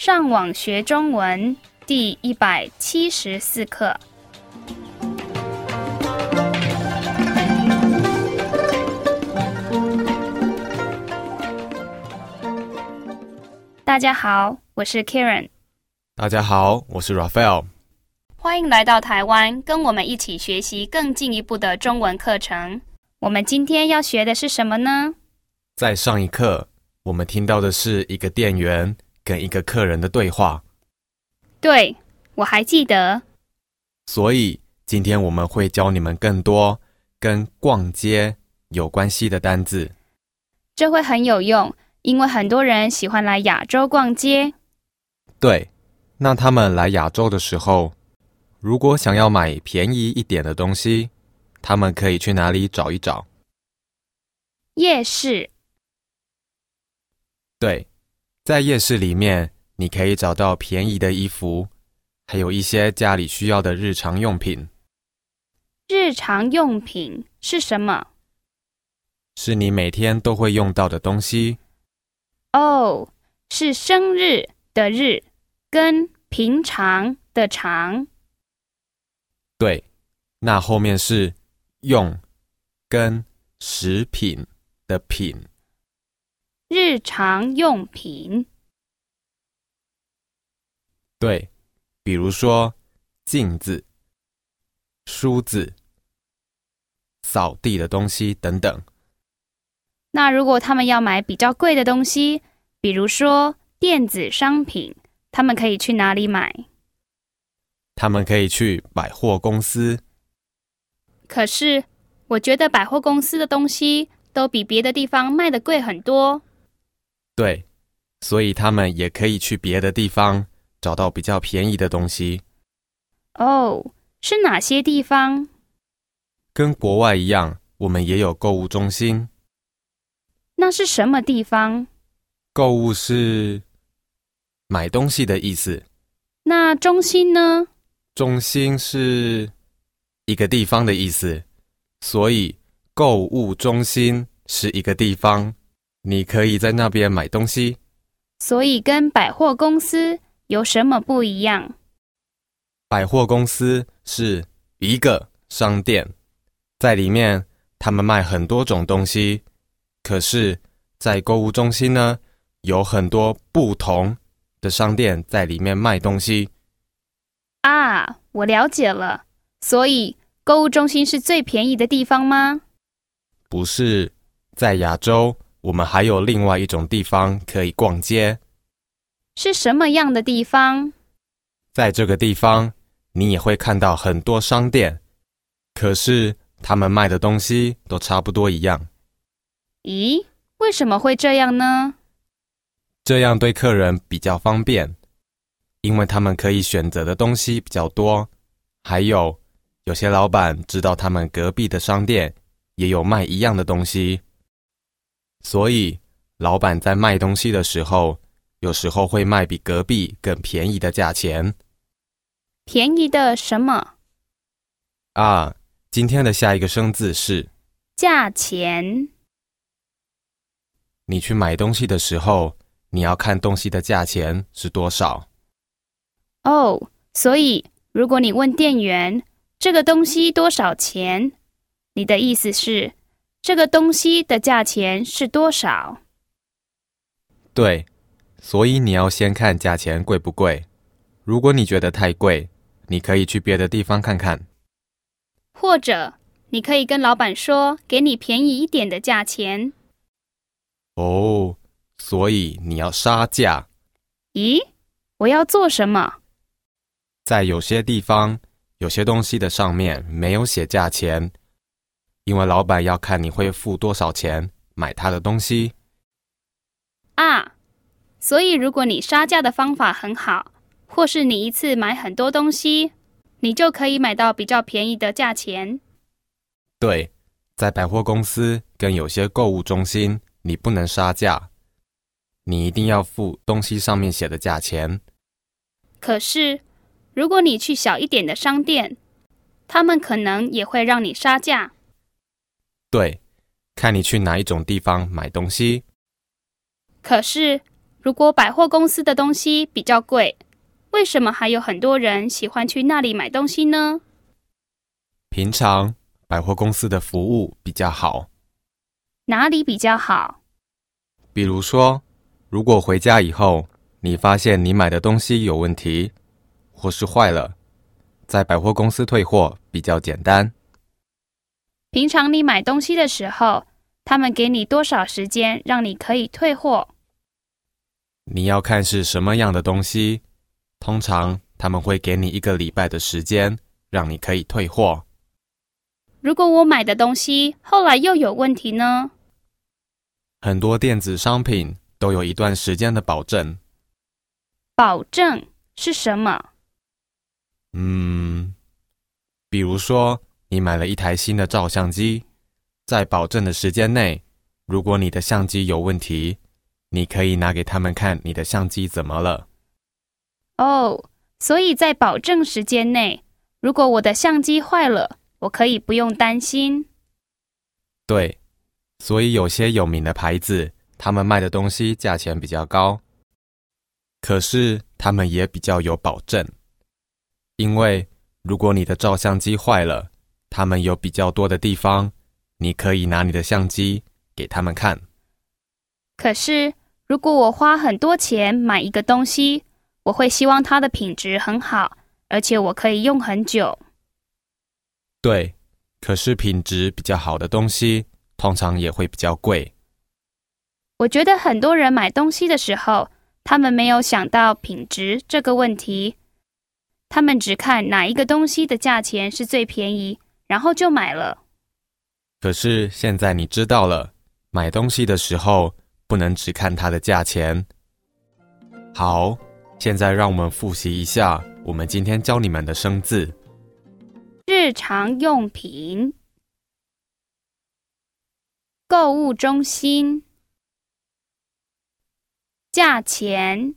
上网学中文第一百七十四课。大家好，我是 Karen，大家好，我是 Raphael。欢迎来到台湾，跟我们一起学习更进一步的中文课程。我们今天要学的是什么呢？在上一课，我们听到的是一个店员跟一个客人的对话。对，我还记得。所以今天我们会教你们更多跟逛街有关系的单字。这会很有用。因为很多人喜欢来亚洲逛街。对，那他们来亚洲的时候，如果想要买便宜一点的东西，他们可以去哪里找一找？夜市。对，在夜市里面，你可以找到便宜的衣服，还有一些家里需要的日常用品。日常用品是什么？是你每天都会用到的东西。哦，是生日的日跟平常的常。对，那后面是用跟食品的品。日常用品。对，比如说镜子、梳子、扫地的东西等等。那如果他们要买比较贵的东西，比如说电子商品，他们可以去哪里买？他们可以去百货公司。可是我觉得百货公司的东西都比别的地方卖的贵很多。对，所以他们也可以去别的地方找到比较便宜的东西。哦，是哪些地方？跟国外一样，我们也有购物中心。那是什么地方？购物是买东西的意思。那中心呢？中心是一个地方的意思，所以购物中心是一个地方，你可以在那边买东西。所以跟百货公司有什么不一样？百货公司是一个商店，在里面他们卖很多种东西。可是，在购物中心呢，有很多不同的商店在里面卖东西。啊，我了解了。所以，购物中心是最便宜的地方吗？不是，在亚洲，我们还有另外一种地方可以逛街。是什么样的地方？在这个地方，你也会看到很多商店，可是他们卖的东西都差不多一样。咦，为什么会这样呢？这样对客人比较方便，因为他们可以选择的东西比较多。还有，有些老板知道他们隔壁的商店也有卖一样的东西，所以老板在卖东西的时候，有时候会卖比隔壁更便宜的价钱。便宜的什么？啊，今天的下一个生字是价钱。你去买东西的时候，你要看东西的价钱是多少。哦，所以如果你问店员这个东西多少钱，你的意思是这个东西的价钱是多少？对，所以你要先看价钱贵不贵。如果你觉得太贵，你可以去别的地方看看。或者你可以跟老板说，给你便宜一点的价钱。哦，所以你要杀价？咦，我要做什么？在有些地方，有些东西的上面没有写价钱，因为老板要看你会付多少钱买他的东西。啊，所以如果你杀价的方法很好，或是你一次买很多东西，你就可以买到比较便宜的价钱。对，在百货公司跟有些购物中心。你不能杀价，你一定要付东西上面写的价钱。可是，如果你去小一点的商店，他们可能也会让你杀价。对，看你去哪一种地方买东西。可是，如果百货公司的东西比较贵，为什么还有很多人喜欢去那里买东西呢？平常百货公司的服务比较好，哪里比较好？比如说，如果回家以后你发现你买的东西有问题，或是坏了，在百货公司退货比较简单。平常你买东西的时候，他们给你多少时间让你可以退货？你要看是什么样的东西，通常他们会给你一个礼拜的时间，让你可以退货。如果我买的东西后来又有问题呢？很多电子商品都有一段时间的保证。保证是什么？嗯，比如说你买了一台新的照相机，在保证的时间内，如果你的相机有问题，你可以拿给他们看你的相机怎么了。哦，所以在保证时间内，如果我的相机坏了，我可以不用担心。对，所以有些有名的牌子，他们卖的东西价钱比较高，可是他们也比较有保证。因为如果你的照相机坏了，他们有比较多的地方，你可以拿你的相机给他们看。可是如果我花很多钱买一个东西，我会希望它的品质很好，而且我可以用很久。对，可是品质比较好的东西，通常也会比较贵。我觉得很多人买东西的时候，他们没有想到品质这个问题，他们只看哪一个东西的价钱是最便宜，然后就买了。可是现在你知道了，买东西的时候不能只看它的价钱。好，现在让我们复习一下我们今天教你们的生字。日常用品、购物中心、价钱、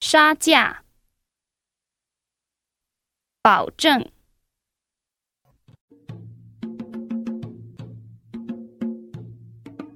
杀价、保证。